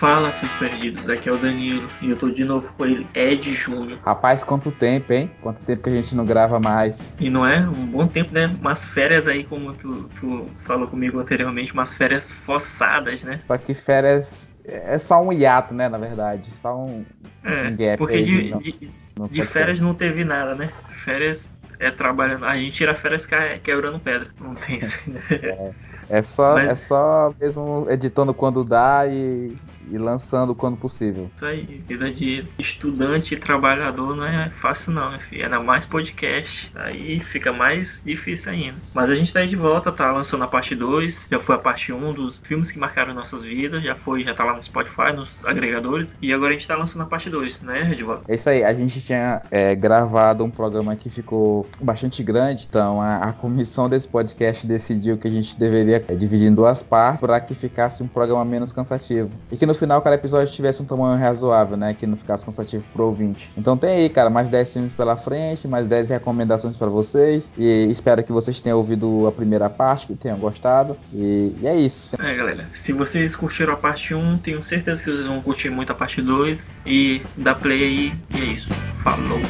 Fala, seus perdidos. Aqui é o Danilo e eu tô de novo com ele, Ed Júnior. Rapaz, quanto tempo, hein? Quanto tempo que a gente não grava mais. E não é? Um bom tempo, né? Umas férias aí, como tu, tu falou comigo anteriormente, umas férias forçadas, né? Só que férias é só um hiato, né? Na verdade. Só um, É, um gap porque aí de, no- de, de férias não teve nada, né? Férias é trabalhando. A gente tira férias ca- quebrando pedra. Não tem isso, né? É só, Mas- é só mesmo editando quando dá e, e lançando quando possível. Isso aí, vida de estudante e trabalhador não é fácil não, meu filho. Ainda mais podcast, aí fica mais difícil ainda. Mas a gente tá aí de volta, tá lançando a parte 2, já foi a parte 1 um dos filmes que marcaram nossas vidas, já foi, já tá lá no Spotify, nos agregadores, e agora a gente tá lançando a parte 2, né, Edvaldo? É isso aí, a gente tinha é, gravado um programa que ficou bastante grande, então a, a comissão desse podcast decidiu que a gente deveria é, dividir em duas partes para que ficasse um programa menos cansativo. E que no final cada episódio tivesse um tamanho razoável, né? Que não ficasse cansativo pro ouvinte. Então tem aí, cara, mais 10 filmes pela frente, mais 10 recomendações para vocês. E espero que vocês tenham ouvido a primeira parte, que tenham gostado. E, e é isso. É, galera, se vocês curtiram a parte 1, tenho certeza que vocês vão curtir muito a parte 2, e dá play aí, e é isso. Falou!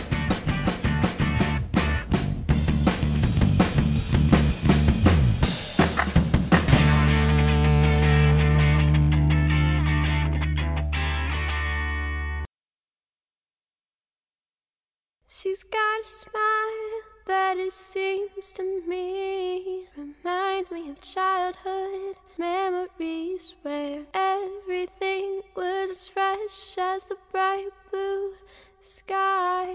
Of childhood memories where everything was as fresh as the bright blue sky.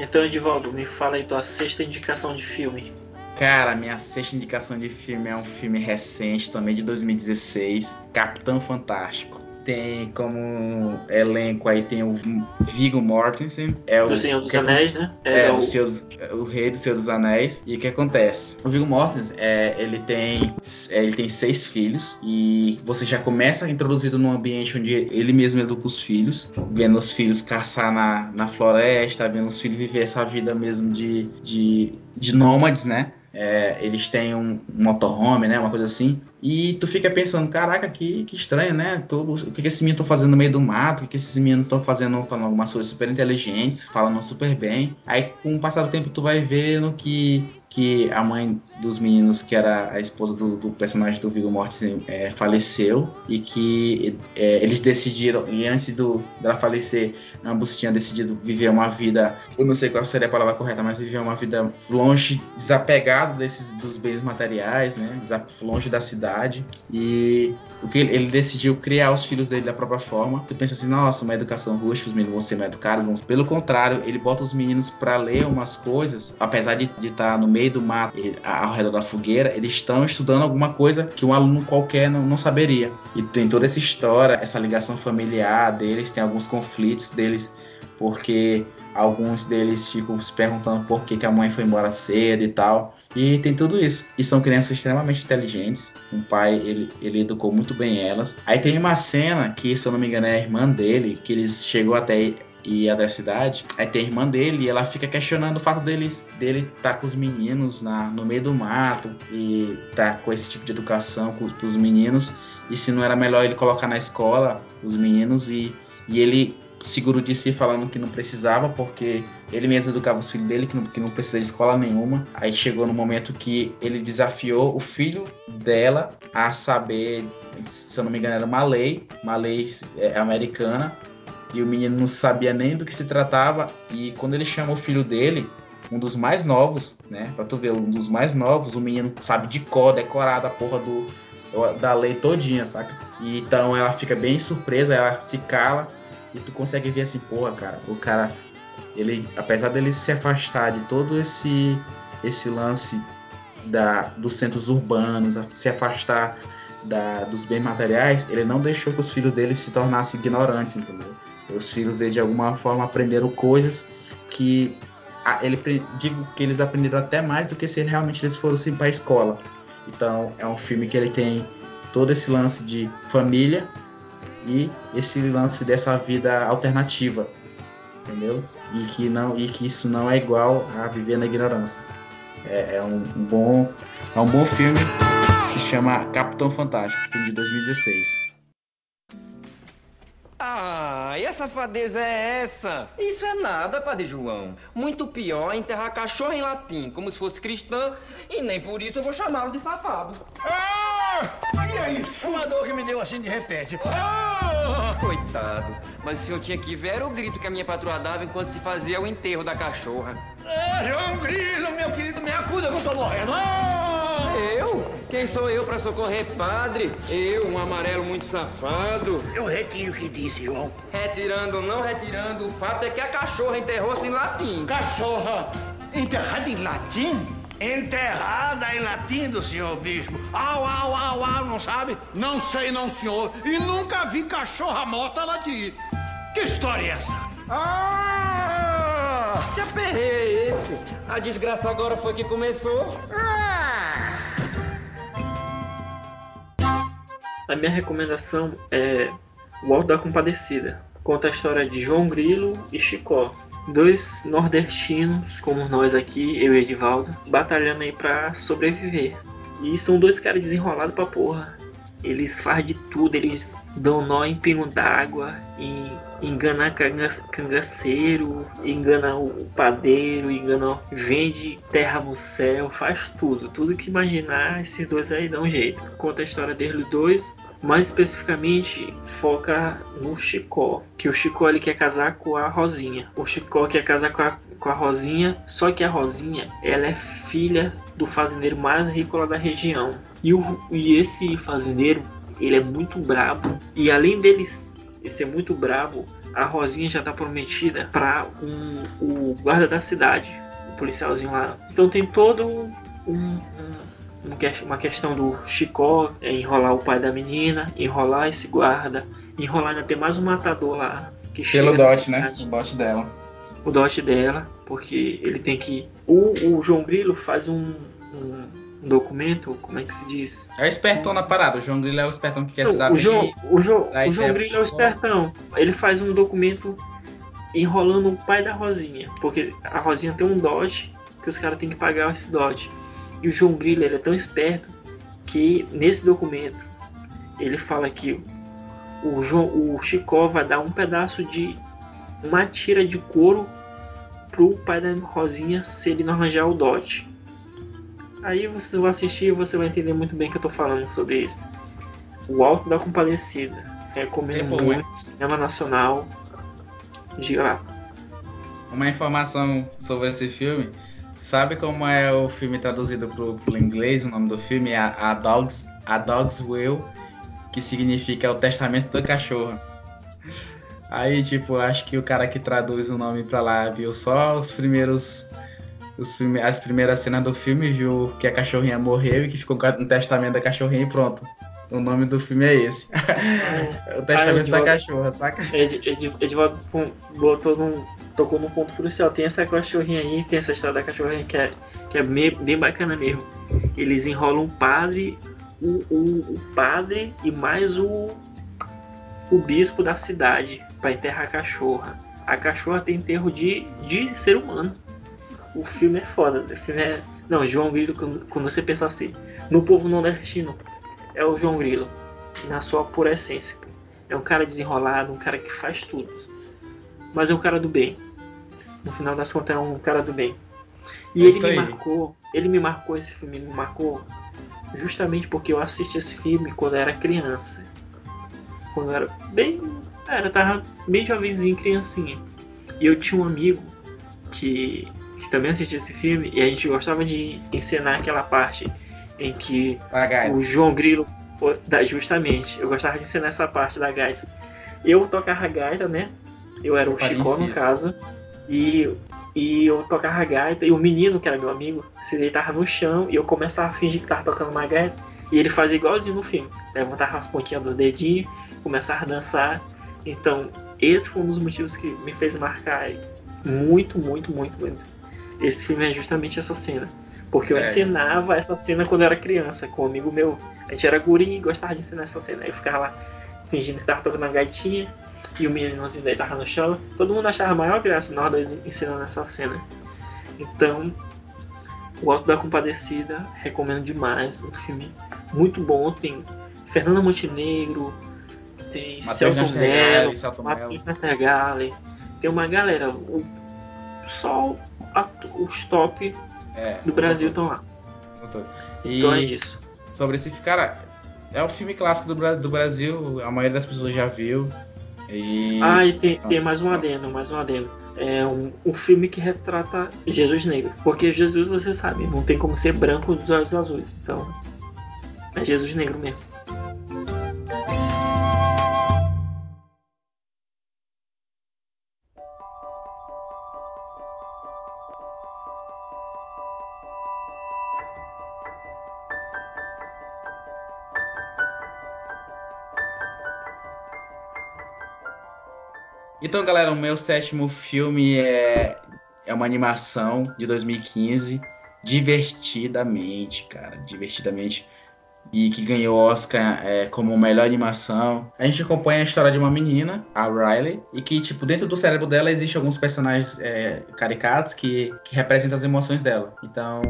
Então, Edivaldo, me fala aí tua sexta indicação de filme. Cara, minha sexta indicação de filme é um filme recente, também de 2016, Capitão Fantástico. Tem como elenco aí tem o Viggo Mortensen, é o Do Senhor dos que- Anéis, né? É, o- o, seus, o rei do Senhor dos Anéis. E o que acontece? O Viggo Mortensen, é, ele tem é, ele tem seis filhos e você já começa introduzido num ambiente onde ele mesmo educa os filhos, vendo os filhos caçar na, na floresta, vendo os filhos viver essa vida mesmo de, de, de nômades, né? É, eles têm um, um motorhome, né? Uma coisa assim. E tu fica pensando, caraca, que, que estranho, né? Todo, o que, que esses meninos estão fazendo no meio do mato? O que, que esses meninos estão fazendo? Falando algumas coisas super inteligentes, falando super bem. Aí, com o passar do tempo, tu vai vendo que, que a mãe dos meninos, que era a esposa do, do personagem do Viggo Mortensen, é, faleceu. E que é, eles decidiram, e antes do, dela falecer, ambos tinham decidido viver uma vida, eu não sei qual seria a palavra correta, mas viver uma vida longe, desapegado desses dos bens materiais, né? Longe da cidade. E o que ele, ele decidiu criar os filhos dele da própria forma. Tu pensa assim, nossa, uma educação rústica, os meninos vão ser mal educados. Vão... ser-" Pelo contrário, ele bota os meninos para ler umas coisas, apesar de estar no meio do mato, e- a- ao redor da fogueira, eles estão estudando alguma coisa que um aluno qualquer não, não saberia. E tem toda essa história, essa ligação familiar deles, tem alguns conflitos deles, porque alguns deles ficam se perguntando por que, que a mãe foi embora cedo e tal. E tem tudo isso. E são crianças extremamente inteligentes. O pai, ele, ele educou muito bem elas. Aí tem uma cena que, se eu não me engano, é a irmã dele, que eles chegou até e a cidade. Aí tem a irmã dele e ela fica questionando o fato deles, dele estar com os meninos na, no meio do mato e tá com esse tipo de educação com os meninos. E se não era melhor ele colocar na escola os meninos e, e ele seguro de si falando que não precisava porque ele mesmo educava os filhos dele que não, que não precisa de escola nenhuma. Aí chegou no momento que ele desafiou o filho dela a saber, se eu não me engano, era uma lei, uma lei é, americana, e o menino não sabia nem do que se tratava. E quando ele chama o filho dele, um dos mais novos, né? Pra tu ver, um dos mais novos, o menino sabe de cor, decorada a porra do, da lei todinha, saca? E então ela fica bem surpresa, ela se cala e tu consegue ver assim, porra, cara, o cara, ele, apesar dele se afastar de todo esse esse lance da, dos centros urbanos, se afastar da, dos bens materiais, ele não deixou que os filhos dele se tornassem ignorantes, entendeu? Os filhos dele de alguma forma aprenderam coisas que ele digo que eles aprenderam até mais do que se realmente eles fossem para a escola. Então é um filme que ele tem todo esse lance de família e esse lance dessa vida alternativa. entendeu? E que não e que isso não é igual a viver na ignorância. É, é um, um bom é um bom filme. Se chama Capitão Fantástico, filme de 2016. Ah, e a safadeza é essa? Isso é nada, Padre João. Muito pior é enterrar cachorro em latim, como se fosse cristã, e nem por isso eu vou chamá-lo de safado. Ah! E é isso? Assim de repente. Ah! Coitado, mas o senhor tinha que ver o grito que a minha patroa dava enquanto se fazia o enterro da cachorra. Ah, João Grilo, meu querido, me acuda que eu tô morrendo. Ah! Eu? Quem sou eu para socorrer padre? Eu, um amarelo muito safado. Eu retiro o que disse, João. Retirando ou não retirando, o fato é que a cachorra enterrou-se em latim. Cachorra enterrada em latim? Enterrada em latim do senhor bispo. Au, au, au, au, não sabe? Não sei não, senhor. E nunca vi cachorra morta lá aqui. Que história é essa? Ah! Que aperreio é esse? A desgraça agora foi que começou. Ah! A minha recomendação é O Alto da Compadecida. Conta a história de João Grilo e Chicó. Dois nordestinos, como nós aqui, eu e Edivaldo, batalhando aí pra sobreviver. E são dois caras desenrolados pra porra. Eles fazem de tudo, eles dão nó em pino d'água, em engana canga, cangaceiro, engana o padeiro, engana, vende terra no céu, faz tudo, tudo que imaginar, esses dois aí dão jeito. Conta a história deles dois, mais especificamente foca no Chicó, que o Chicó ele quer casar com a Rosinha. O Chicó quer casar com a, com a Rosinha, só que a Rosinha ela é filha do fazendeiro mais rico lá da região. E, o, e esse fazendeiro ele é muito brabo e além dele ser muito brabo, a Rosinha já tá prometida para um, o guarda da cidade, o policialzinho lá. Então tem todo um, um, uma questão do Chicó é enrolar o pai da menina, enrolar esse guarda, enrolar ainda tem mais um matador lá que Pelo dote, né? O dote dela. o dote dela, porque ele tem que. O, o João Grilo faz um, um documento, como é que se diz? É o espertão na parada. O João Grilo é o espertão que quer se dar o. João, o João, dá o João Grilo é o espertão. Ele faz um documento enrolando o pai da Rosinha, porque a Rosinha tem um dote que os caras têm que pagar esse dote. E o João Grilo ele é tão esperto que nesse documento ele fala que o, João, o Chicó vai dar um pedaço de uma tira de couro pro pai da Rosinha se ele não arranjar o dote. Aí vocês vão assistir e você vai entender muito bem o que eu tô falando sobre isso. O Alto da Compadecida. Recomendo É bom, muito. Cinema Nacional. Diga lá. Uma informação sobre esse filme. Sabe como é o filme traduzido pro, pro inglês? O nome do filme é A, A Dog's, A Dog's Will, que significa o testamento da cachorra. Aí, tipo, acho que o cara que traduz o nome pra lá viu só os primeiros. Os prime as primeiras cenas do filme, viu que a cachorrinha morreu e que ficou no testamento da cachorrinha e pronto. O nome do filme é esse. o testamento da Edivaldo. cachorra, saca? Ed, Ed, Edivaldo pum, botou num, tocou num ponto crucial. Tem essa cachorrinha aí, tem essa história da cachorrinha que é, que é bem, bem bacana mesmo. Eles enrolam o padre, o, o, o padre e mais o, o bispo da cidade para enterrar a cachorra. A cachorra tem enterro de, de ser humano. O filme é foda. O filme é. Não, João Grilo, quando, quando você pensa assim, no povo nordestino, é o João Grilo. Na sua pura essência. É um cara desenrolado, um cara que faz tudo. Mas é um cara do bem. No final das contas é um cara do bem. E É ele me aí. marcou, ele me marcou esse filme, me marcou justamente porque eu assisti esse filme quando eu era criança. Quando eu era bem. Era, tava bem jovenzinho, criancinha. E eu tinha um amigo que, que também assistia esse filme e a gente gostava de encenar aquela parte em que o João Grilo, justamente, eu gostava de ensinar essa parte da gaita. Eu tocava gaita, né? Eu era o Chicó, no caso. E, e eu tocava gaita. E o menino, que era meu amigo, se deitava no chão. E eu começava a fingir que tava tocando uma gaita. E ele fazia igualzinho no filme. Levantava as pontinhas do dedinho, começava a dançar. Então, esse foi um dos motivos que me fez marcar muito, muito, muito, muito. Esse filme é justamente essa cena. Porque eu É. ensinava essa cena quando eu era criança, com um amigo meu. A gente era guri e gostava de ensinar essa cena. Aí eu ficava lá fingindo que tava tocando a gaitinha e o meninozinho daí tava no chão. Todo mundo achava a maior graça na hora de ensinando essa cena. Então, o Alto da Compadecida, recomendo demais. Um filme muito bom. Tem Fernanda Montenegro, tem Celton Mello. Matheus Nastergalli. Tem uma galera. O, só a- os top É, do Brasil estão lá. Então é isso. sobre esse cara, é um filme clássico do, do Brasil, a maioria das pessoas já viu. E Ah, e tem, tem mais um adendo, mais um adendo. É um, um filme que retrata Jesus negro. Porque Jesus, você sabe, não tem como ser branco dos olhos azuis. Então, é Jesus negro mesmo. Então, galera, o meu sétimo filme é, é uma animação de 2015, divertidamente, cara, divertidamente, e que ganhou Oscar é, como melhor animação. A gente acompanha a história de uma menina, a Riley, e que, tipo, dentro do cérebro dela existem alguns personagens é, caricatos que, que representam as emoções dela. Então,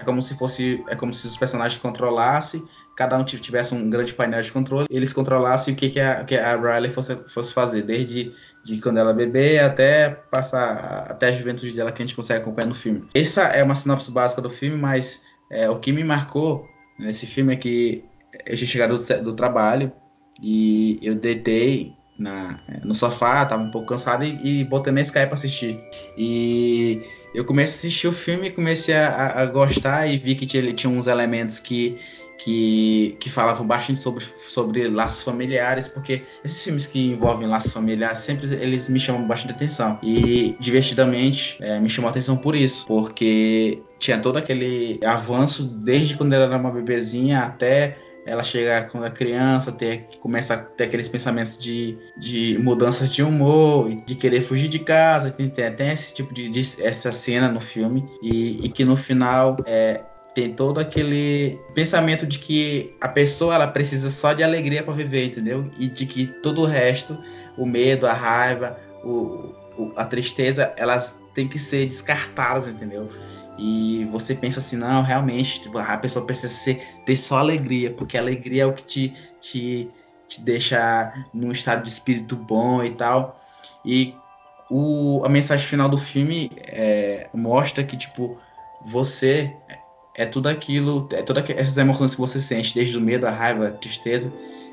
é como se fosse, é como se os personagens controlassem cada um tivesse um grande painel de controle, eles controlassem o que, que, a, que a Riley fosse, fosse fazer, desde de quando ela bebê até passar até a juventude dela que a gente consegue acompanhar no filme. Essa é uma sinopse básica do filme, mas é, o que me marcou nesse filme é que eu tinha chegado do, do trabalho e eu deitei na, no sofá, tava um pouco cansado e, e botei na Sky pra assistir. E eu comecei a assistir o filme, comecei a, a gostar e vi que tinha, tinha uns elementos que que, que falavam bastante sobre, sobre laços familiares, porque esses filmes que envolvem laços familiares sempre eles me chamam bastante atenção. E divertidamente é, me chamou atenção por isso, porque tinha todo aquele avanço desde quando ela era uma bebezinha até ela chegar quando é criança, ter, começa a ter aqueles pensamentos de, de mudanças de humor, de querer fugir de casa, tem, tem esse tipo de, de, essa cena no filme e, e que no final é, tem todo aquele pensamento de que a pessoa ela precisa só de alegria para viver, entendeu? E de que todo o resto, o medo, a raiva, o, o, a tristeza, elas têm que ser descartadas, entendeu? E você pensa assim, não, realmente, tipo, a pessoa precisa ser, ter só alegria, porque a alegria é o que te, te, te deixa num estado de espírito bom e tal. E o, a mensagem final do filme é, mostra que, tipo, você é tudo aquilo, é todas essas emoções que você sente, desde o medo, a raiva, a tristeza,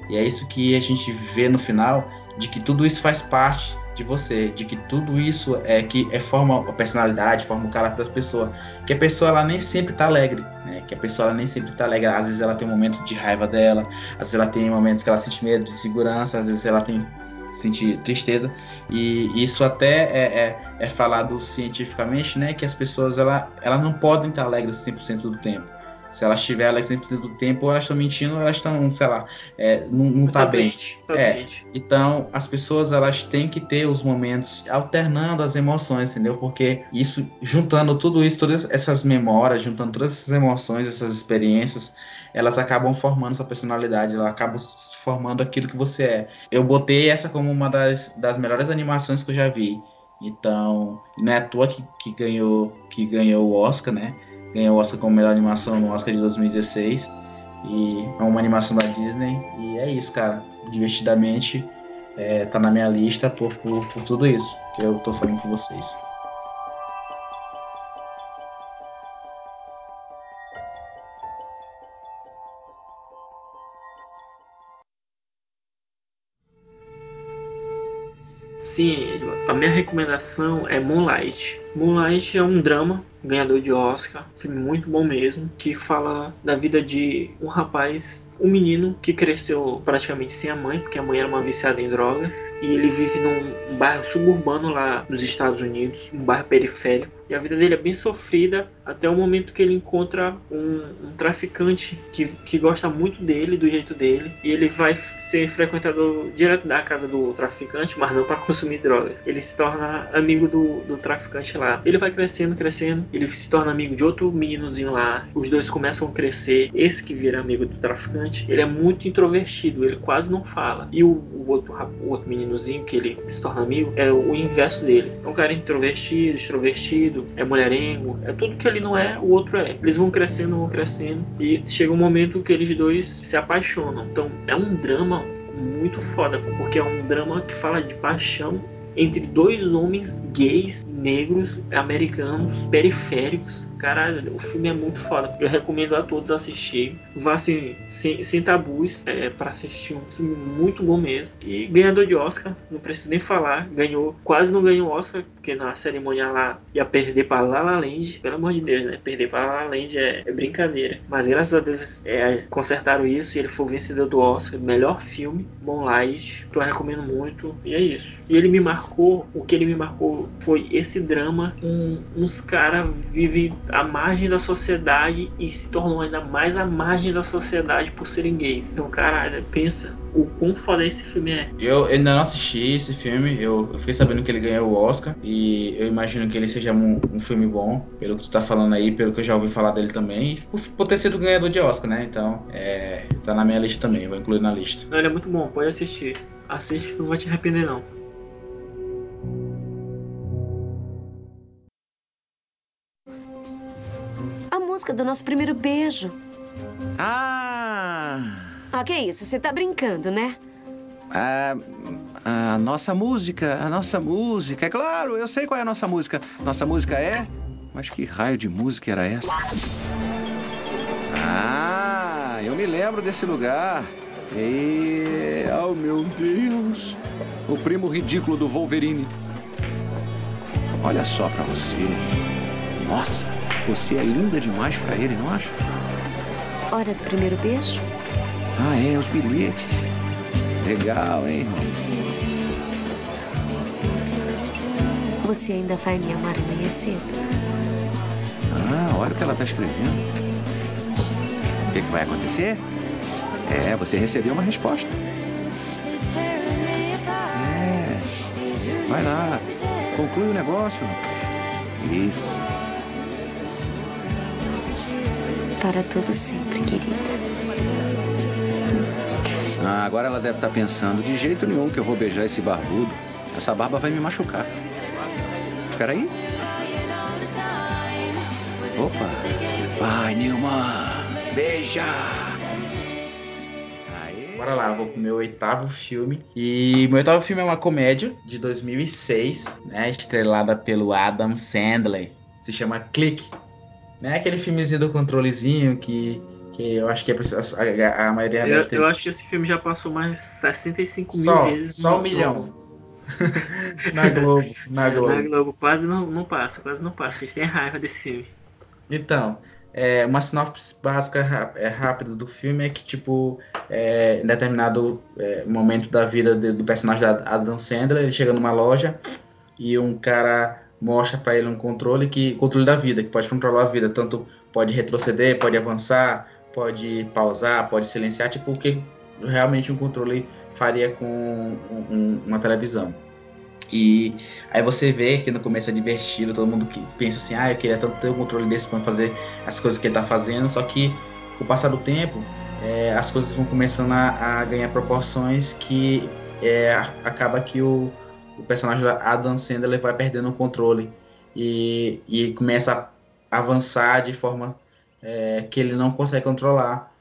e é isso que a gente vê no final, de que tudo isso faz parte de você, de que tudo isso é que é forma a personalidade, forma o caráter da pessoa, que a pessoa ela nem sempre tá alegre, né? Que a pessoa ela nem sempre tá alegre, às vezes ela tem um momento de raiva dela, às vezes ela tem momentos que ela sente medo, de segurança, às vezes ela tem sentir tristeza e isso até é, é, é, falado cientificamente, né, que as pessoas ela, ela não podem estar alegres 100% do tempo. Se elas estiverem alegres 100% do tempo, elas estão mentindo, elas estão, sei lá, é, não, não tá, bem. Tá é, então as pessoas elas têm que ter os momentos alternando as emoções, entendeu? Porque isso, juntando tudo isso, todas essas memórias, juntando todas essas emoções, essas experiências, elas acabam formando sua personalidade, elas acabam formando aquilo que você é. Eu botei essa como uma das, das melhores animações que eu já vi. Então, não é à toa que, que ganhou que ganhou o Oscar, né? Ganhou o Oscar como melhor animação no Oscar de 2016. E é uma animação da Disney. E é isso, cara. Divertidamente é, tá na minha lista por, por, por tudo isso que eu tô falando com vocês. Sim, a minha recomendação é Moonlight. Moonlight é um drama ganhador de Oscar, filme muito bom mesmo, que fala da vida de um rapaz, um menino que cresceu praticamente sem a mãe, porque a mãe era uma viciada em drogas, e ele vive num bairro suburbano lá dos Estados Unidos, um bairro periférico, e a vida dele é bem sofrida até o momento que ele encontra um, um traficante que, que gosta muito dele, do jeito dele, e ele vai ser frequentador direto da casa do traficante, mas não para consumir drogas. Ele se torna amigo do, do traficante lá. Ele vai crescendo, crescendo. Ele se torna amigo de outro meninozinho lá. Os dois começam a crescer. Esse que vira amigo do traficante, ele é muito introvertido. Ele quase não fala. E o, o outro, o outro meninozinho que ele se torna amigo é o inverso dele. É um cara introvertido, extrovertido, é mulherengo. É tudo que ele não é, o outro é. Eles vão crescendo, vão crescendo. E chega um momento que eles dois se apaixonam. Então é um drama muito foda, porque é um drama que fala de paixão entre dois homens gays, negros, americanos, periféricos, Caralho, o filme é muito foda. Eu recomendo a todos assistir. Vá sem, sem tabus é, para assistir um filme muito bom mesmo. E ganhador de Oscar, não preciso nem falar. Ganhou, quase não ganhou Oscar, porque na cerimônia lá ia perder para La La Land. Pelo amor de Deus, né? Perder para La La Land é, é brincadeira. Mas graças a Deus é, consertaram isso e ele foi o vencedor do Oscar. Melhor filme, Moonlight. Então eu recomendo muito. E é isso. E ele me marcou, o que ele me marcou foi esse drama. Um, uns caras vivem à margem da sociedade e se tornam ainda mais à margem da sociedade por serem gays. Então, caralho, pensa o quão foda esse filme é. Eu ainda não assisti esse filme, eu, eu fiquei sabendo que ele ganhou o Oscar e eu imagino que ele seja um, um, filme bom, pelo que tu tá falando aí, pelo que eu já ouvi falar dele também, por, por ter sido ganhador de Oscar, né? Então, é, tá na minha lista também, vou incluir na lista. Não, ele é muito bom, pode assistir. Assiste que não vai te arrepender não. música do nosso primeiro beijo. Ah! Ah, que isso? Você tá brincando, né? Ah, a nossa música, a nossa música. É claro, eu sei qual é a nossa música. Nossa música é. Mas que raio de música era essa? Ah, eu me lembro desse lugar. E. Oh, meu Deus! O primo ridículo do Wolverine. Olha só pra você. Nossa, você é linda demais para ele, não acha? Hora do primeiro beijo? Ah, é, os bilhetes. Legal, hein, irmão? Você ainda vai me amar amanhã cedo? Ah, olha o que ela tá escrevendo. O que, que vai acontecer? É, você recebeu uma resposta. É. Vai lá. Conclui o negócio. Isso. para todo sempre, querida. Ah, agora ela deve estar tá pensando, de jeito nenhum que eu vou beijar esse barbudo. Essa barba vai me machucar. Espera aí. Opa. Vai, Nilma. Beija. Bora lá, vou pro meu oitavo filme. E meu oitavo filme é uma comédia de 2006, né? Estrelada pelo Adam Sandler. Se chama. Não é aquele filmezinho do controlezinho que, que eu acho que é a, a maioria eu, ter... eu acho que esse filme já passou mais 65 só, mil vezes. Só um milhão. na Globo, na Globo. Na Globo quase não, não passa, quase não passa. Vocês têm raiva desse filme. Então, é, uma sinopse básica é, rápida do filme é que, tipo, é, em determinado é, momento da vida do, do personagem da Adam Sandler, ele chega numa loja e um cara mostra para ele um controle que controle da vida, que pode controlar a vida, tanto pode retroceder, pode avançar, pode pausar, pode silenciar, tipo o que realmente um controle faria com um, um, uma televisão. E aí você vê que no começo é divertido, todo mundo que pensa assim, ah, eu queria tanto ter um controle desse para fazer as coisas que ele está fazendo, só que com o passar do tempo é, as coisas vão começando a, a ganhar proporções que é, acaba que o, o personagem da Adam Sandler vai perdendo o controle e, e começa a avançar de forma é, que ele não consegue controlar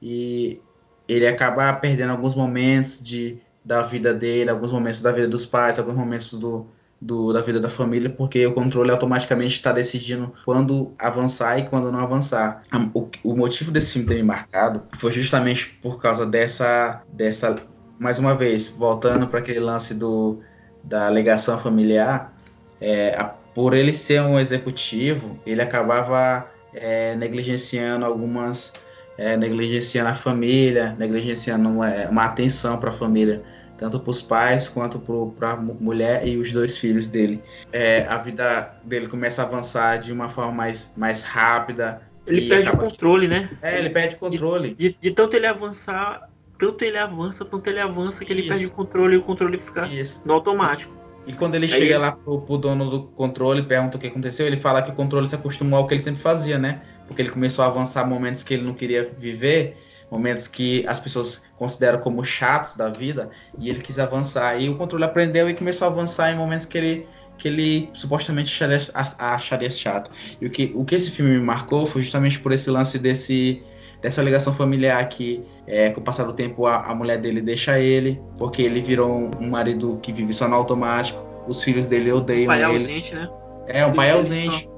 e ele acaba perdendo alguns momentos de, da vida dele, alguns momentos da vida dos pais, alguns momentos do, do, da vida da família, porque o controle automaticamente está decidindo quando avançar e quando não avançar. O, o motivo desse filme ter me marcado foi justamente por causa dessa, dessa mais uma vez, voltando para aquele lance do da alegação familiar, é, a, por ele ser um executivo, ele acabava é, negligenciando algumas, é, negligenciando a família, negligenciando uma, é, uma atenção para a família, tanto para os pais quanto para a mulher e os dois filhos dele. É, a vida dele começa a avançar de uma forma mais, mais rápida. Ele perde o controle, né? É, ele perde o controle. De, de, de tanto ele avançar, tanto ele avança, tanto ele avança que ele Isso. perde o controle e o controle fica Isso. no automático. E quando ele Aí chega ele- lá pro, pro dono do controle e pergunta o que aconteceu, ele fala que o controle se acostumou ao que ele sempre fazia, né? Porque ele começou a avançar momentos que ele não queria viver, momentos que as pessoas consideram como chatos da vida, e ele quis avançar. E o controle aprendeu e começou a avançar em momentos que ele, que ele supostamente acharia, acharia chato. E o que, o que esse filme me marcou foi justamente por esse lance desse dessa ligação familiar que é, com o passar do tempo a, a mulher dele deixa ele porque ele virou um, um marido que vive só no automático os filhos dele odeiam pai ele ausente, né? é um pai Eles ausente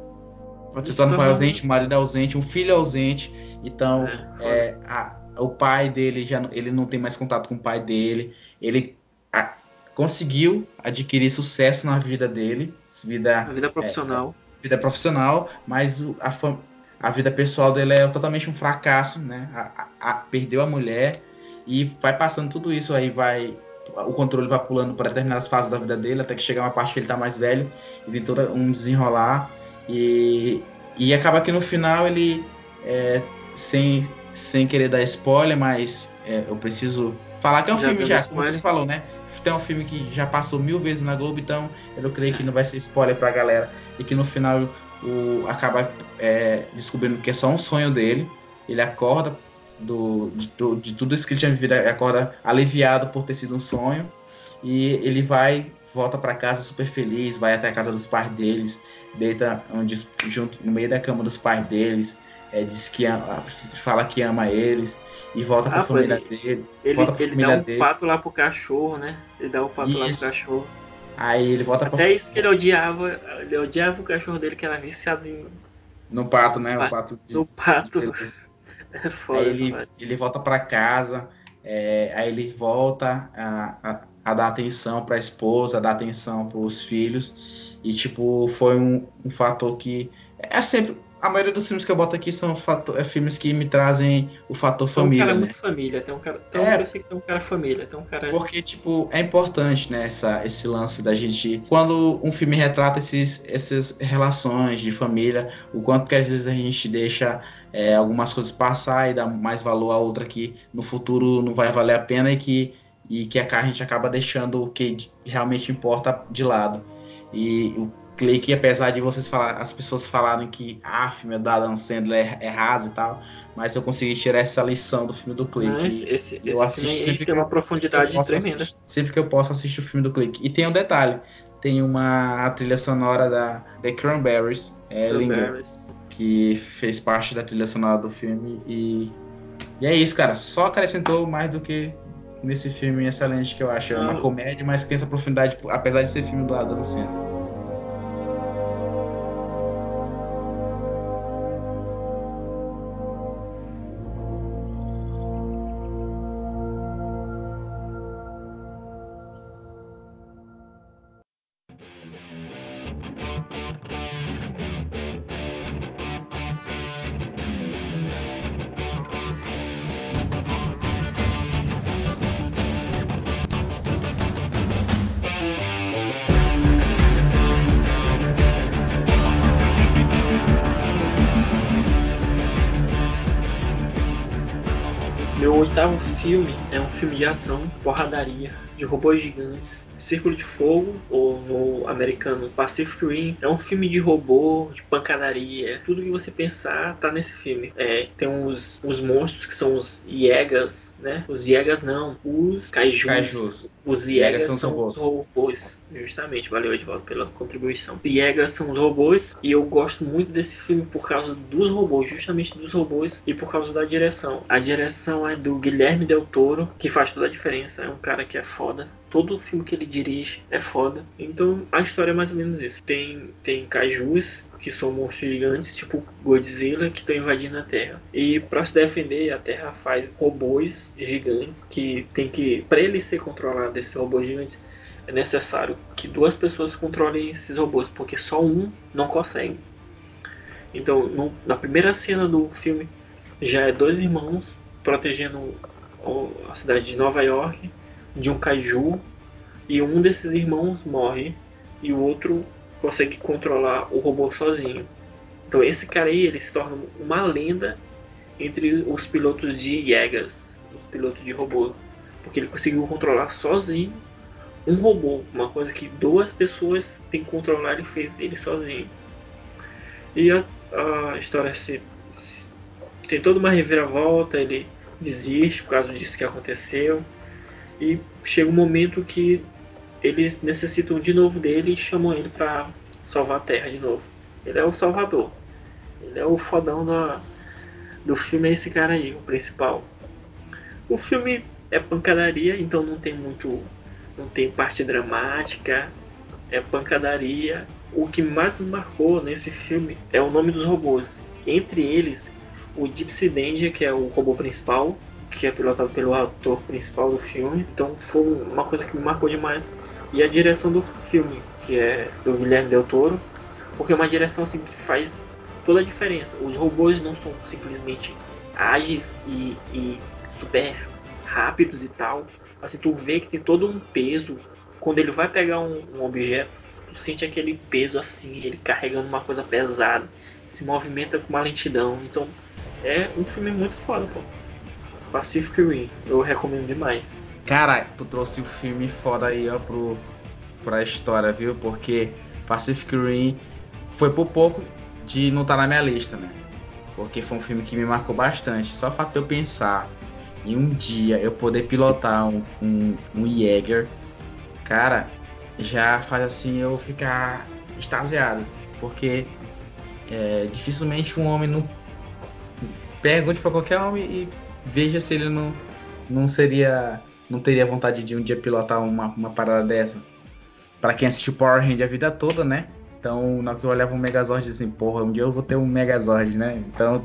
eles ser um pai ausente marido ausente um filho ausente. Então É, é, a- o pai dele já não- ele não tem mais contato com o pai dele. Ele a- conseguiu adquirir sucesso na vida dele vida A vida profissional. vida profissional, mas a, a vida pessoal dele é totalmente um fracasso, né? A- a- a- perdeu a mulher e vai passando tudo isso aí, vai o controle vai pulando para determinadas fases da vida dele até que chegar uma parte que ele tá mais velho e tem todo um desenrolar e, e acaba que no final ele é, sem sem querer dar spoiler, mas é, eu preciso falar que é um Já filme já, spoiler. como você falou, né? Tem um filme que já passou mil vezes na Globo, então eu creio que não vai ser spoiler pra galera. E que no final o, acaba é, descobrindo que é só um sonho dele. Ele acorda do, de, de tudo isso que ele tinha vivido, ele acorda aliviado por ter sido um sonho. E ele vai, volta pra casa super feliz, vai até a casa dos pais deles, deita onde, junto, no meio da cama dos pais deles, é, diz que ama, fala que ama eles e volta pra Ah, família ele- dele. Ele, volta pra ele família dá um dele. pato lá pro cachorro, né? Ele dá o pato lá pro Isso. cachorro. Aí ele volta pra Até isso que ele odiava, ele odiava o cachorro dele que era viciado em, no pato, né? O pato de, no pato. É foda, Aí ele, foda. ele volta pra casa, é, aí ele volta a, a, a dar atenção pra esposa, a dar atenção pros filhos. E, tipo, foi um, um fator que. É sempre. A maioria dos filmes que eu boto aqui são fator, é filmes que me trazem o fator Tem um família, cara né? muito família, tem um cara. Tem um, É. eu sei que tem um cara família, tem um cara. Porque, tipo, é importante, né, essa, esse lance da gente. Quando um filme retrata esses, essas relações de família, o quanto que às vezes a gente deixa é, algumas coisas passar e dá mais valor a outra que no futuro não vai valer a pena e que, e que a gente acaba deixando o que realmente importa de lado. E o Clique, apesar de vocês falar, as pessoas falarem que ah, filme do Adam Sandler é, é raso e tal, mas eu consegui tirar essa lição do filme do Clique. Mas esse, eu esse assisto filme sempre tem uma profundidade tremenda. assistir- sempre que eu posso assistir o filme do Clique. E tem um detalhe: tem uma trilha sonora da The Cranberries, é, Linger, que fez parte da trilha sonora do filme. E, e é isso, cara. Só acrescentou mais do que nesse filme excelente que eu acho. É uma comédia, mas tem essa profundidade, apesar de ser filme do Adam Sandler. Meu oitavo filme é um filme de ação, porradaria, de robôs gigantes, Círculo de Fogo, ou no americano Pacific Rim. É um filme de robô, de pancadaria, tudo que você pensar tá nesse filme. É, tem os, os monstros que são os Yegas, né? Os Yegas não, os Kaijus. Kaijus. Os Yegas Yegas são os são robôs. os robôs. Justamente, valeu Edvaldo pela contribuição. Yegas são os robôs e eu gosto muito desse filme por causa dos robôs, justamente dos robôs e por causa da direção. A direção é do Guilherme Del Toro, que faz toda a diferença. É um cara que é foda. Todo filme que ele dirige é foda. Então a história é mais ou menos isso. Tem, tem kaijus, que são monstros gigantes, tipo Godzilla, que estão invadindo a Terra. E para se defender, a Terra faz robôs gigantes que tem que, para ele ser controlado desses robôs gigantes, é necessário que duas pessoas controlem esses robôs, porque só um não consegue. Então, no- na primeira cena do filme, já é dois irmãos protegendo o- a cidade de Nova York de um kaiju e um desses irmãos morre e o outro consegue controlar o robô sozinho. Então esse cara aí ele se torna uma lenda entre os pilotos de Yegas. os pilotos de robô. Porque ele conseguiu controlar sozinho um robô, uma coisa que duas pessoas têm que controlar, ele fez ele sozinho. E a, a história se tem toda uma reviravolta, ele desiste por causa disso que aconteceu. E chega um momento que eles necessitam de novo dele e chamam ele para salvar a Terra de novo. Ele é o salvador. Ele é o fodão da, do filme, é esse cara aí, o principal. O filme é pancadaria, então não tem muito. não tem parte dramática, é pancadaria. O que mais me marcou nesse filme é o nome dos robôs. Entre eles, o Gypsy Danger, que é o robô principal, que é pilotado pelo ator principal do filme. Então foi uma coisa que me marcou demais. E a direção do filme, que é do Guilherme Del Toro, porque é uma direção assim que faz toda a diferença. Os robôs não são simplesmente ágeis e, e super rápidos e tal. Assim, tu vê que tem todo um peso. Quando ele vai pegar um, um objeto, tu sente aquele peso assim, ele carregando uma coisa pesada, se movimenta com uma lentidão. Então, é um filme muito foda, pô. Pacific Rim, eu recomendo demais. Cara, tu trouxe o filme foda aí, ó, pro, pra história, viu? Porque Pacific Rim foi por pouco de não estar tá na minha lista, né? Porque foi um filme que me marcou bastante. Só o fato de eu pensar em um dia eu poder pilotar um, um, um Jäger, cara, já faz assim eu ficar extasiado. Porque é, dificilmente um homem não pergunte para qualquer homem e veja se ele não, não seria. não teria vontade de um dia pilotar uma, uma parada dessa. Para quem assistiu Power Rangers a vida toda, né? Então, na hora que eu olhava um Megazord, assim, porra, um dia eu vou ter um Megazord, né? Então,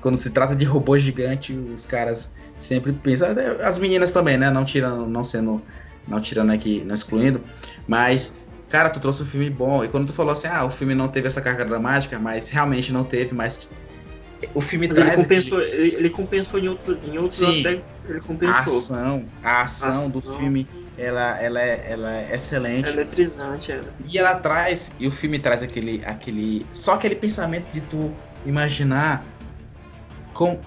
quando se trata de robô gigante, os caras sempre pensam. As meninas também, né? Não tirando, não sendo. Não tirando aqui, não excluindo. Mas, cara, tu trouxe um filme bom. E quando tu falou assim, ah, o filme não teve essa carga dramática, mas realmente não teve, mas o filme Mas traz. Ele compensou, aquele... ele, ele, compensou em outros, em outros Sim, aspectos. Ele compensou. A ação, a ação, ação, do filme, ela, ela, é, ela é excelente. É eletrizante, ela. E ela traz, e o filme traz aquele, aquele. Só aquele pensamento de tu imaginar como,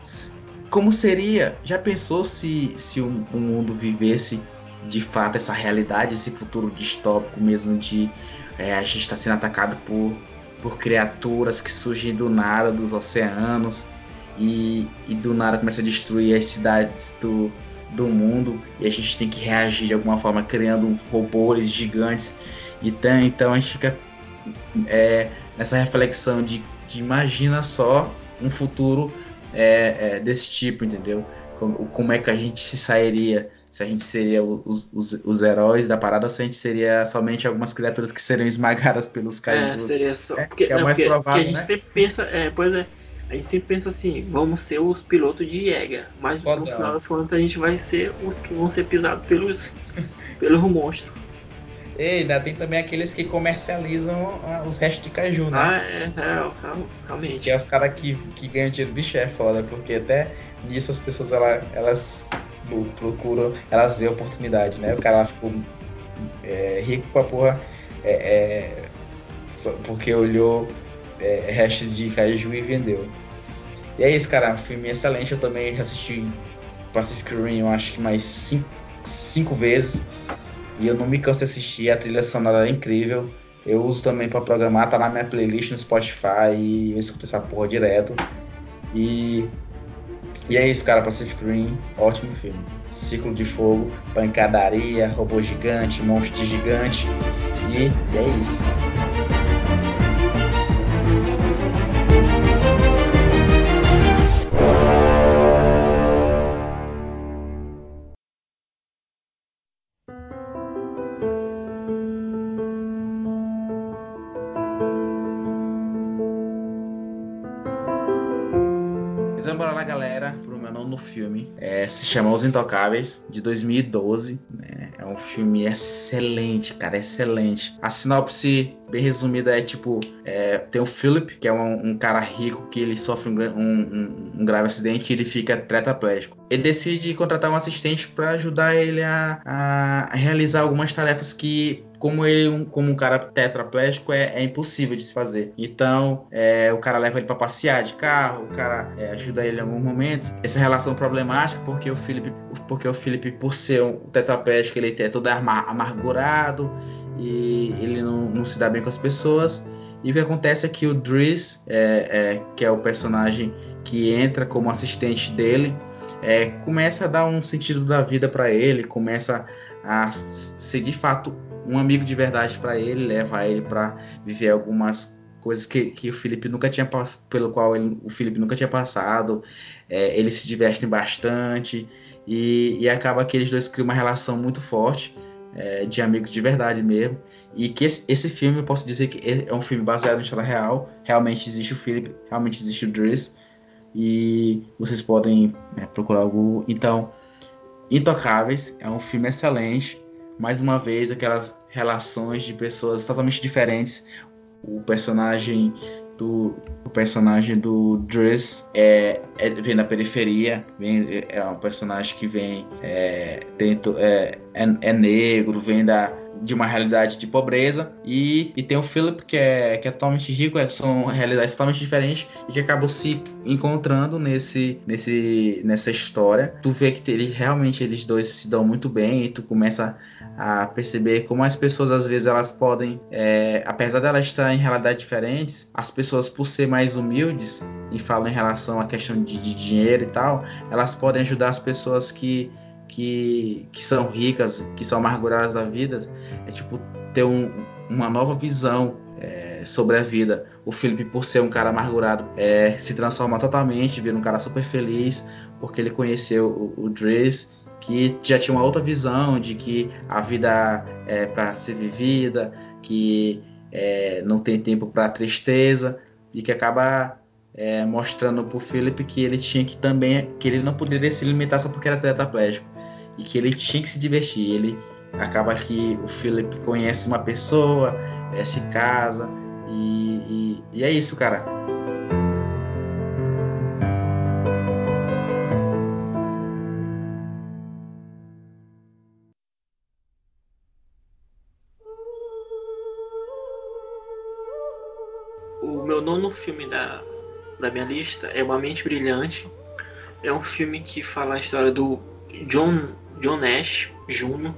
como seria. Já pensou se, se o, o mundo vivesse de fato essa realidade, esse futuro distópico mesmo de é, a gente está sendo atacado por por criaturas que surgem do nada dos oceanos e, e do nada começa a destruir as cidades do, do mundo e a gente tem que reagir de alguma forma criando robôs gigantes. Então, então a gente fica é, nessa reflexão de, de, imagina só um futuro é, é, desse tipo entendeu? Como, como é que a gente se sairia se a gente seria os, os, os, heróis da parada ou se a gente seria somente algumas criaturas que seriam esmagadas pelos caras. É, seria só. É, porque, é, não, mais porque, provável, porque a gente né? sempre pensa, é, pois é, a gente sempre pensa assim, vamos ser os pilotos de Jäger, mas Só no final das contas a gente vai ser os que vão ser pisados pelos, pelos monstros. E ainda tem também aqueles que comercializam ah, os restos de caju, né? Ah, é, é realmente. Que é os caras que, que ganham dinheiro, bicho, é foda, porque até nisso as pessoas elas, elas procuram, elas veem oportunidade, né? O cara ficou é, rico pra porra é, é, porque olhou é, restos de caju e vendeu. E é isso, cara. Filme excelente. Eu também assisti Pacific Rim, eu acho que mais cinco, cinco vezes. E eu não me canso de assistir. A trilha sonora é incrível. Eu uso também para programar, tá na minha playlist no Spotify e eu escuto essa porra direto. E e é isso, cara, Pacific Rim, ótimo filme. Ciclo de fogo, pancadaria, robô gigante, monstro gigante. E é isso. Chama Os Intocáveis, de 2012. Né? É um filme excelente, cara, excelente. A sinopse, bem resumida, é tipo: é, tem o Philip, que é um, um, cara rico que ele sofre um, um, um grave acidente e ele fica tetraplégico. Ele decide contratar um assistente para ajudar ele a, a realizar algumas tarefas que como ele, um, como um cara tetraplégico, é, é impossível de se fazer. Então, é, o cara leva ele para passear de carro, o cara é, ajuda ele em alguns momentos. Essa relação problemática, porque o Philip, porque o Philip por ser um tetraplégico, ele é todo amargurado e ele não, não se dá bem com as pessoas. E o que acontece é que o Driz, é, é, que é o personagem que entra como assistente dele, é, começa a dar um sentido da vida para ele, começa a ser de fato um amigo de verdade para ele, leva ele para viver algumas coisas que, que o Felipe nunca tinha pelo qual ele, o Felipe nunca tinha passado. É, eles se divertem bastante e, e acaba que eles dois criam uma relação muito forte é, de amigos de verdade mesmo. E que esse, esse, filme, eu posso dizer que é um filme baseado em história real. Realmente existe o Philip, realmente existe o Driss. E vocês podem é, procurar algo. Então, Intocáveis é um filme excelente. Mais uma vez, aquelas relações de pessoas totalmente diferentes. O personagem do o personagem do Driss é, é, vem da periferia, vem, é um personagem que vem é, dentro, é, é, é negro, vem da de uma realidade de pobreza e, e tem o Philip que é, que é totalmente rico, é, são realidades totalmente diferentes e que acabam se encontrando nesse, nesse nessa história. Tu vê que ele, realmente eles dois se dão muito bem e tu começa a perceber como as pessoas às vezes elas podem, é, apesar de elas estarem em realidades diferentes, as pessoas por ser mais humildes e falam em relação à questão de, de dinheiro e tal, elas podem ajudar as pessoas que que, que são ricas, que são amarguradas da vida, é tipo ter um, uma nova visão é, sobre a vida. O Felipe, por ser um cara amargurado, é, se transforma totalmente, vira um cara super feliz, porque ele conheceu o, o Driz, que já tinha uma outra visão de que a vida é para ser vivida, que é, não tem tempo para tristeza, e que acaba é, mostrando para o Felipe que ele tinha que também, que ele não poderia se limitar só porque era tetraplégico e que ele tinha que se divertir. Ele acaba que o Philip conhece uma pessoa, é, se casa e, e, e é isso, cara. O meu nono filme da, da minha lista é Uma Mente Brilhante. É um filme que fala a história do John John Nash Jr.,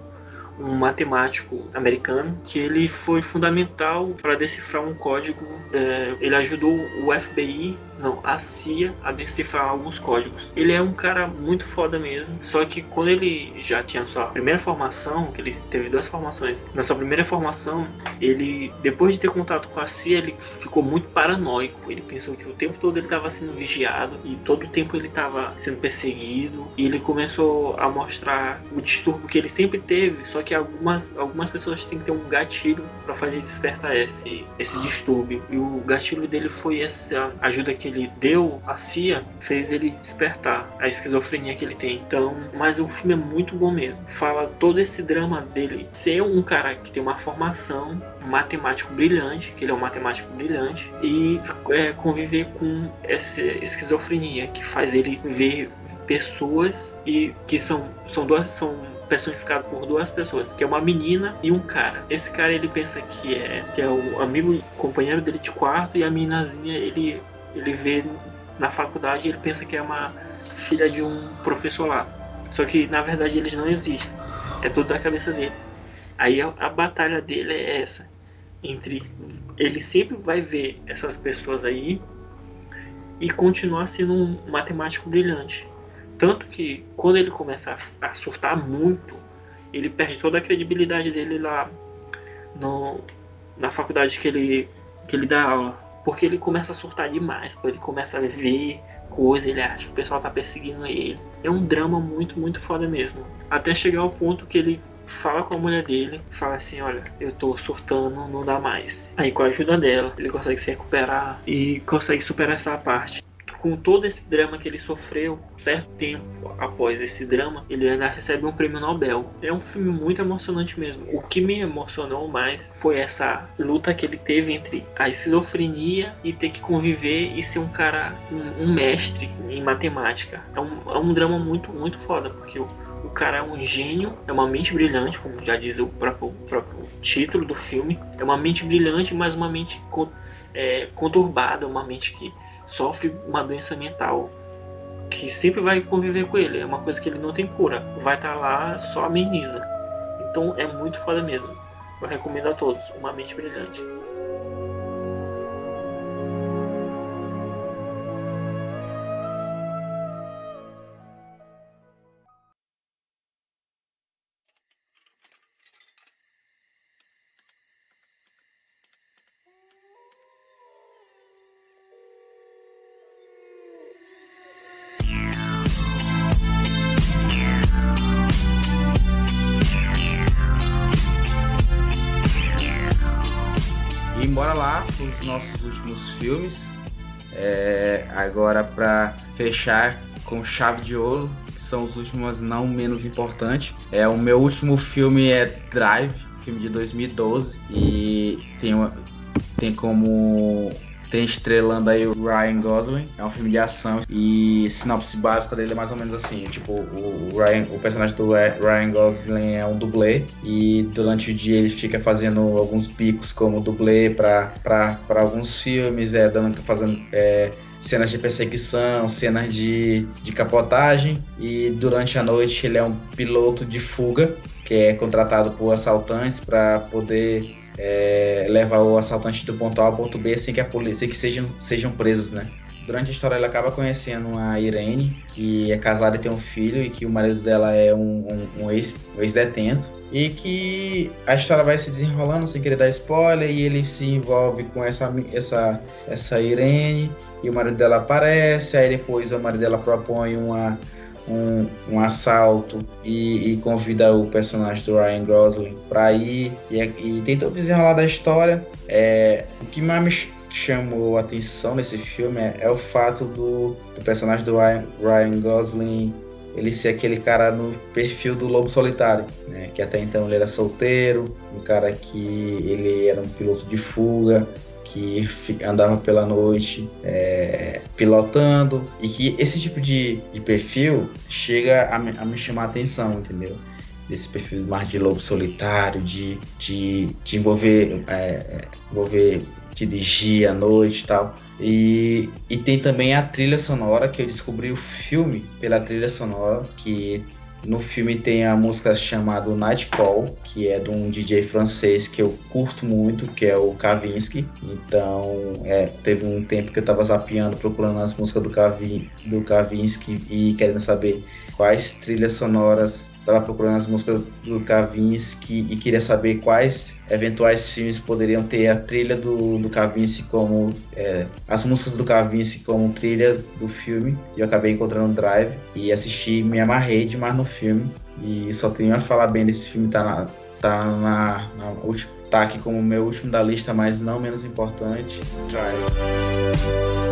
um matemático americano que ele foi fundamental para decifrar um código. É, ele ajudou o FBI não, a CIA a decifrar alguns códigos. Ele é um cara muito foda mesmo. Só que quando ele já tinha sua primeira formação, que ele teve duas formações, na sua primeira formação, ele, depois de ter contato com a CIA, ele ficou muito paranoico. Ele pensou que o tempo todo ele estava sendo vigiado e todo o tempo ele estava sendo perseguido. E ele começou a mostrar o distúrbio que ele sempre teve. Só que algumas, algumas pessoas têm que ter um gatilho para fazer despertar esse, esse distúrbio. E o gatilho dele foi essa ajuda que que ele deu à CIA fez ele despertar a esquizofrenia que ele tem. Então, mas o filme é muito bom mesmo. Fala todo esse drama dele ser um cara que tem uma formação matemático brilhante, que ele é um matemático brilhante, e é, conviver com essa esquizofrenia que faz ele ver pessoas e que são são duas são personificado por duas pessoas, que é uma menina e um cara. Esse cara ele pensa que é que é o amigo companheiro dele de quarto e a meninazinha ele ele vê na faculdade ele pensa que é uma filha de um professor lá. Só que na verdade eles não existem. É tudo da cabeça dele. Aí a, a batalha dele é essa. Entre ele sempre vai ver essas pessoas aí e continuar sendo um matemático brilhante. Tanto que quando ele começa a, a surtar muito, ele perde toda a credibilidade dele lá no, na faculdade que ele, que ele dá aula. Porque ele começa a surtar demais, porque ele começa a ver coisa, ele acha que o pessoal tá perseguindo ele. É um drama muito, muito foda mesmo. Até chegar ao ponto que ele fala com a mulher dele, fala assim, olha, eu tô surtando, não dá mais. Aí com a ajuda dela, ele consegue se recuperar e consegue superar essa parte. Com todo esse drama que ele sofreu, certo tempo após esse drama, ele ainda recebe um prêmio Nobel. É um filme muito emocionante mesmo. O que me emocionou mais foi essa luta que ele teve entre a esquizofrenia e ter que conviver e ser um cara, um, um mestre em matemática. É um, é um drama muito, muito foda, porque o, o cara é um gênio, é uma mente brilhante, como já diz o próprio, próprio título do filme. É uma mente brilhante, mas uma mente é, conturbada, uma mente que sofre uma doença mental que sempre vai conviver com ele. É uma coisa que ele não tem cura. Vai estar tá lá, só ameniza. Então é muito foda mesmo. Eu recomendo a todos. Uma mente brilhante. Filmes. É, agora para fechar com chave de ouro, que são os últimos não menos importantes. É o meu último filme é Drive, filme de 2012 e tem tem como tem estrelando aí o Ryan Gosling. É um filme de ação e sinopse básica dele é mais ou menos assim, tipo, o, Ryan, o personagem do Ryan Gosling é um dublê e durante o dia ele fica fazendo alguns picos como dublê para alguns filmes, é dando fazendo é, cenas de perseguição, cenas de, de capotagem e durante a noite ele é um piloto de fuga que é contratado por assaltantes para poder é, levar o assaltante do ponto A ao ponto B sem que a polícia que sejam, sejam presos, né? Durante a história ele acaba conhecendo uma Irene, que é casada e tem um filho, e que o marido dela é um, um, um ex-detento. Um ex e que a história vai se desenrolando sem querer dar spoiler, e ele se envolve com essa, essa, essa Irene, e o marido dela aparece, aí depois o marido dela propõe uma, um, um assalto e, e, convida o personagem do Ryan Gosling para ir e, e todo o desenrolar da história. É, o que mais me chamou a atenção nesse filme é, é o fato do, do, personagem do Ryan, Ryan, Gosling ele ser aquele cara no perfil do lobo solitário, né? que até então ele era solteiro, um cara que ele era um piloto de fuga, que andava pela noite é, pilotando e que esse tipo de, de perfil chega a, a, me chamar a atenção, entendeu? Desse perfil mais de lobo solitário, de, de, de envolver, é, é envolver dirigir à noite e tal. E, e tem também a trilha sonora, que eu descobri o filme pela trilha sonora, que no filme tem a música chamada Night Call, que é de um DJ francês que eu curto muito, que é o Kavinsky. Então, é, teve um tempo que eu estava zapeando, procurando as músicas do, Kavi, do Kavinsky e querendo saber quais trilhas sonoras estava procurando as músicas do Kavinsky e queria saber quais eventuais filmes poderiam ter a trilha do, do Kavinsky como é, as músicas do Kavinsky como trilha do filme. E eu acabei encontrando Drive e assisti me amarrei demais no filme. E só tenho a falar bem desse filme tá na tá na, na tá aqui como meu último da lista mas não menos importante. Drive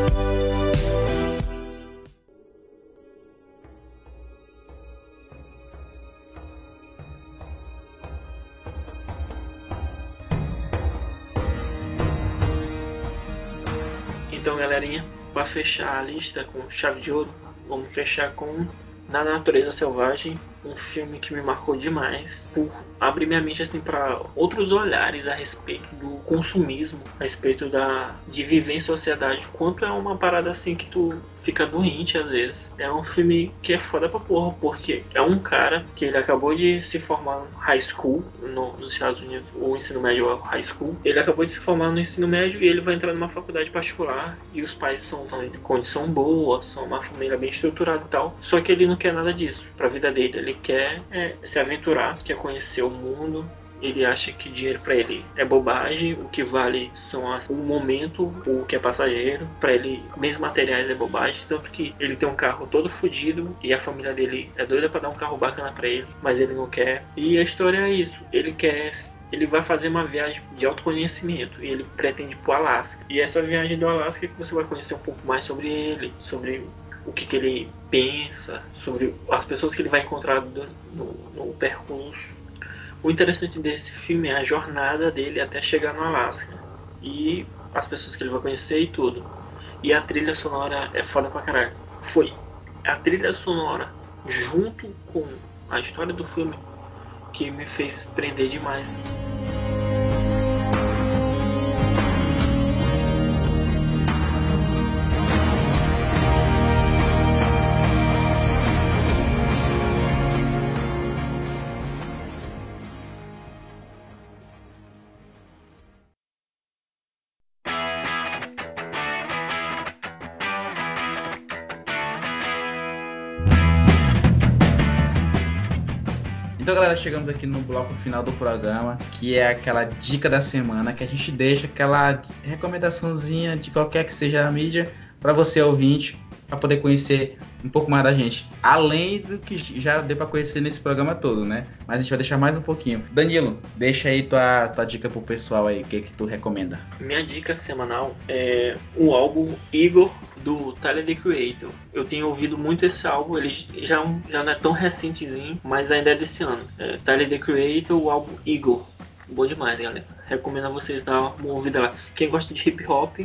fechar a lista com chave de ouro, vamos fechar com Na Natureza Selvagem, um filme que me marcou demais por abrir minha mente assim para outros olhares a respeito do consumismo, a respeito da de viver em sociedade, quanto é uma parada assim que tu fica doente às vezes. É um filme que é foda pra porra, porque é um cara que ele acabou de se formar no high school no, nos Estados Unidos, o ensino médio é high school. Ele acabou de se formar no ensino médio e ele vai entrar numa faculdade particular e os pais são em condição boa, são uma família bem estruturada e tal. Só que ele não quer nada disso pra vida dele. Ele quer é, se aventurar, quer conhecer o mundo, ele acha que dinheiro para ele é bobagem, o que vale são as, o momento, o que é passageiro, para ele bens materiais é bobagem, tanto que ele tem um carro todo fodido e a família dele é doida para dar um carro bacana para ele, mas ele não quer. E a história é isso, ele quer ele vai fazer uma viagem de autoconhecimento e ele pretende ir para o Alasca. E essa viagem do Alasca é que você vai conhecer um pouco mais sobre ele, sobre o que, que ele pensa, sobre as pessoas que ele vai encontrar no, no, percurso. O interessante desse filme é a jornada dele até chegar no Alasca e as pessoas que ele vai conhecer e tudo. E a trilha sonora é foda pra caralho. Foi a trilha sonora junto com a história do filme que me fez prender demais. Aqui no bloco final do programa, que é aquela dica da semana que a gente deixa aquela recomendaçãozinha de qualquer que seja a mídia para você ouvinte, para poder conhecer um pouco mais da gente, além do que já deu para conhecer nesse programa todo, né? Mas a gente vai deixar mais um pouquinho. Danilo, deixa aí tua, tua dica pro pessoal aí, o que que tu recomenda? Minha dica semanal é o álbum Igor do Tyler the Creator. Eu tenho ouvido muito esse álbum, ele já, já não é tão recentezinho, mas ainda é desse ano. É, Tyler the Creator, o álbum Igor. Bom demais, galera. Recomendo a vocês dar uma ouvida lá. Quem gosta de hip hop,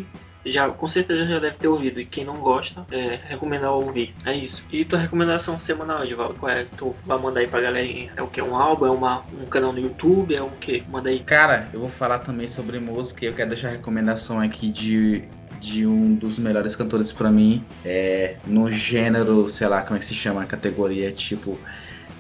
já com certeza já deve ter ouvido. E quem não gosta, é, recomendar ouvir. É isso. E tua recomendação semanal, Edvaldo, qual é? Tu vai mandar aí pra galerinha? É o que? Um álbum? É uma, um canal no YouTube? É o que? Manda aí. Cara, eu vou falar também sobre música. Eu quero deixar a recomendação aqui de de um dos melhores cantores para mim é no gênero, sei lá como é que se chama a categoria, tipo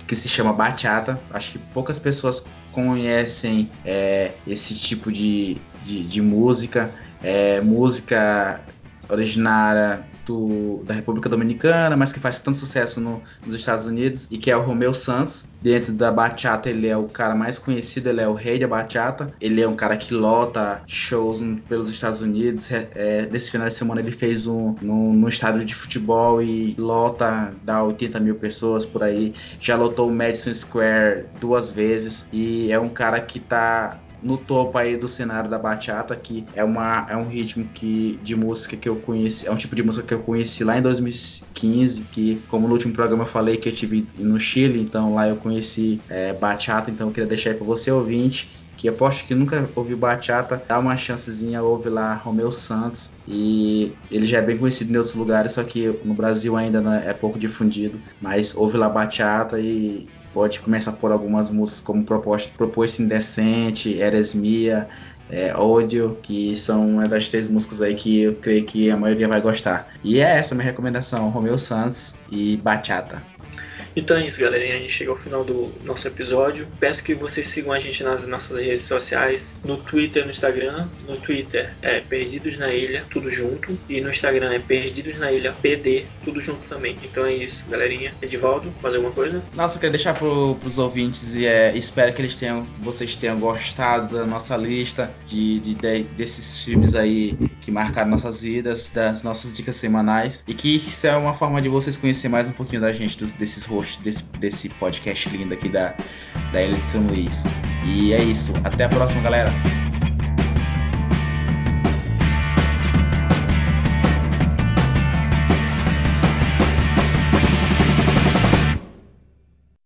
que se chama bachata. Acho que poucas pessoas conhecem é, esse tipo de, de, de música é, música originária do, da República Dominicana, mas que faz tanto sucesso no, nos Estados Unidos, e que é o Romeu Santos. Dentro da bachata, ele é o cara mais conhecido, ele é o rei da bachata. Ele é um cara que lota shows pelos Estados Unidos. É, é nesse final de semana, ele fez um no, no estádio de futebol e lota, dá 80 mil pessoas por aí. Já lotou o Madison Square duas vezes, e é um cara que tá no topo aí do cenário da bachata, que é, uma, é um ritmo que, de música que eu conheci, é um tipo de música que eu conheci lá em 2015, que como no último programa eu falei que eu tive no Chile, então lá eu conheci é, bachata, então eu queria deixar aí para você ouvinte que aposto que nunca ouviu bachata, dá uma chancezinha, ouve lá Romeu Santos e ele já é bem conhecido em outros lugares, só que no Brasil ainda é, é pouco difundido, mas ouve lá bachata e pode começar por algumas músicas como Proposta, Proposta Indecente, Eresmia, é, Ódio, que são uma das três músicas aí que eu creio que a maioria vai gostar. E é essa minha recomendação, Romeu Santos e Bachata. Então é isso, galerinha. A gente chega ao final do nosso episódio. Peço que vocês sigam a gente nas nossas redes sociais, no Twitter no Instagram. No Twitter é Perdidos na Ilha, tudo junto. E no Instagram é Perdidos na Ilha PD, tudo junto também. Então é isso, galerinha. Edivaldo, mais alguma coisa? Nossa, eu queria deixar pro, pros ouvintes e é, espero que eles tenham, vocês tenham gostado da nossa lista de, de, de desses filmes aí que marcaram nossas vidas, das nossas dicas semanais. E que isso é uma forma de vocês conhecer mais um pouquinho da gente, dos, desses rostos host desse, desse podcast lindo aqui da, da Ilha de São Luís. E é isso. Até a próxima, galera.